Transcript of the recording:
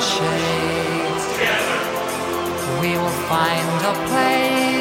sun or. We will find a place